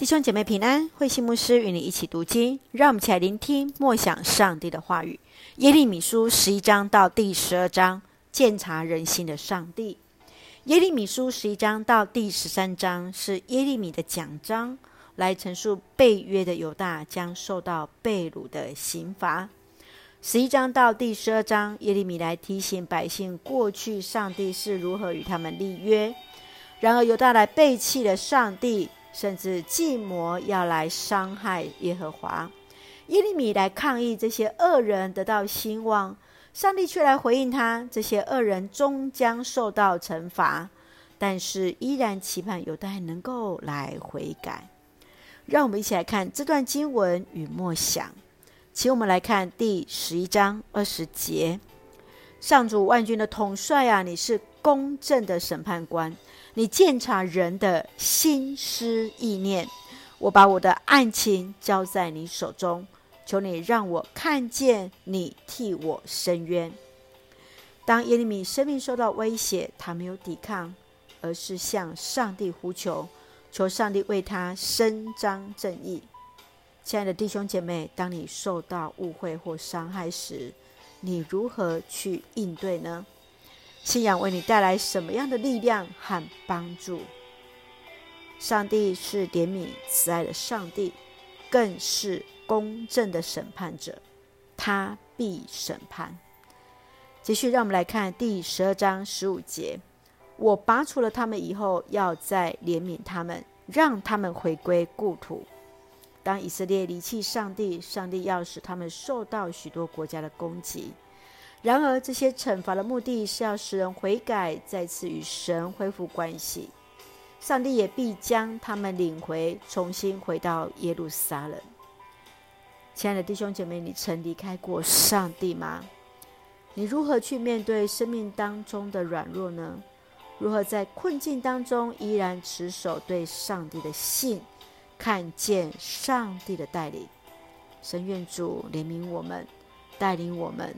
弟兄姐妹平安，慧馨牧师与你一起读经，让我们一起来聆听默想上帝的话语。耶利米书十一章到第十二章，鉴察人心的上帝。耶利米书十一章到第十三章是耶利米的讲章，来陈述被约的犹大将受到被掳的刑罚。十一章到第十二章，耶利米来提醒百姓过去上帝是如何与他们立约，然而犹大来背弃了上帝。甚至计谋要来伤害耶和华，耶利米来抗议这些恶人得到兴旺，上帝却来回应他：这些恶人终将受到惩罚，但是依然期盼犹大能够来悔改。让我们一起来看这段经文与默想，请我们来看第十一章二十节：上主万军的统帅啊，你是公正的审判官。你鉴察人的心思意念，我把我的案情交在你手中，求你让我看见你替我伸冤。当耶利米生命受到威胁，他没有抵抗，而是向上帝呼求，求上帝为他伸张正义。亲爱的弟兄姐妹，当你受到误会或伤害时，你如何去应对呢？信仰为你带来什么样的力量和帮助？上帝是怜悯慈爱的上帝，更是公正的审判者，他必审判。继续，让我们来看第十二章十五节：我拔除了他们以后，要再怜悯他们，让他们回归故土。当以色列离弃上帝，上帝要使他们受到许多国家的攻击。然而，这些惩罚的目的是要使人悔改，再次与神恢复关系。上帝也必将他们领回，重新回到耶路撒冷。亲爱的弟兄姐妹，你曾离开过上帝吗？你如何去面对生命当中的软弱呢？如何在困境当中依然持守对上帝的信，看见上帝的带领？神愿主怜悯我们，带领我们。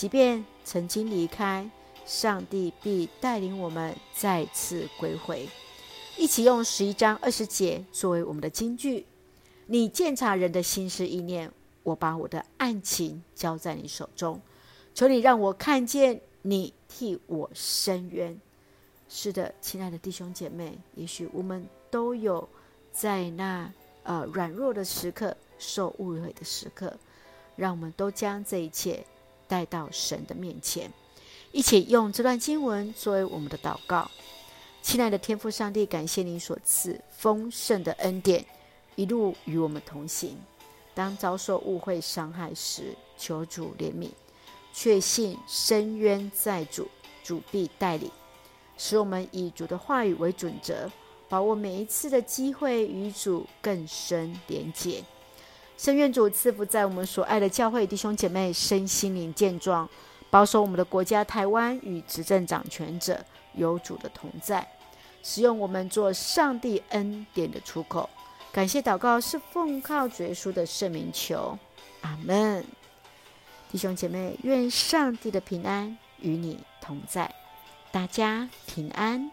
即便曾经离开，上帝必带领我们再次归回。一起用十一章二十节作为我们的金句：你鉴察人的心思意念，我把我的案情交在你手中，求你让我看见你替我伸冤。是的，亲爱的弟兄姐妹，也许我们都有在那呃软弱的时刻、受误会的时刻，让我们都将这一切。带到神的面前，一起用这段经文作为我们的祷告。亲爱的天父上帝，感谢您所赐丰盛的恩典，一路与我们同行。当遭受误会伤害时，求主怜悯，确信伸冤在主，主必带领，使我们以主的话语为准则，把握每一次的机会与主更深连结。圣愿主赐福在我们所爱的教会弟兄姐妹身心灵健壮，保守我们的国家台湾与执政掌权者有主的同在，使用我们做上帝恩典的出口。感谢祷告是奉靠主耶稣的圣名求，阿门。弟兄姐妹，愿上帝的平安与你同在，大家平安。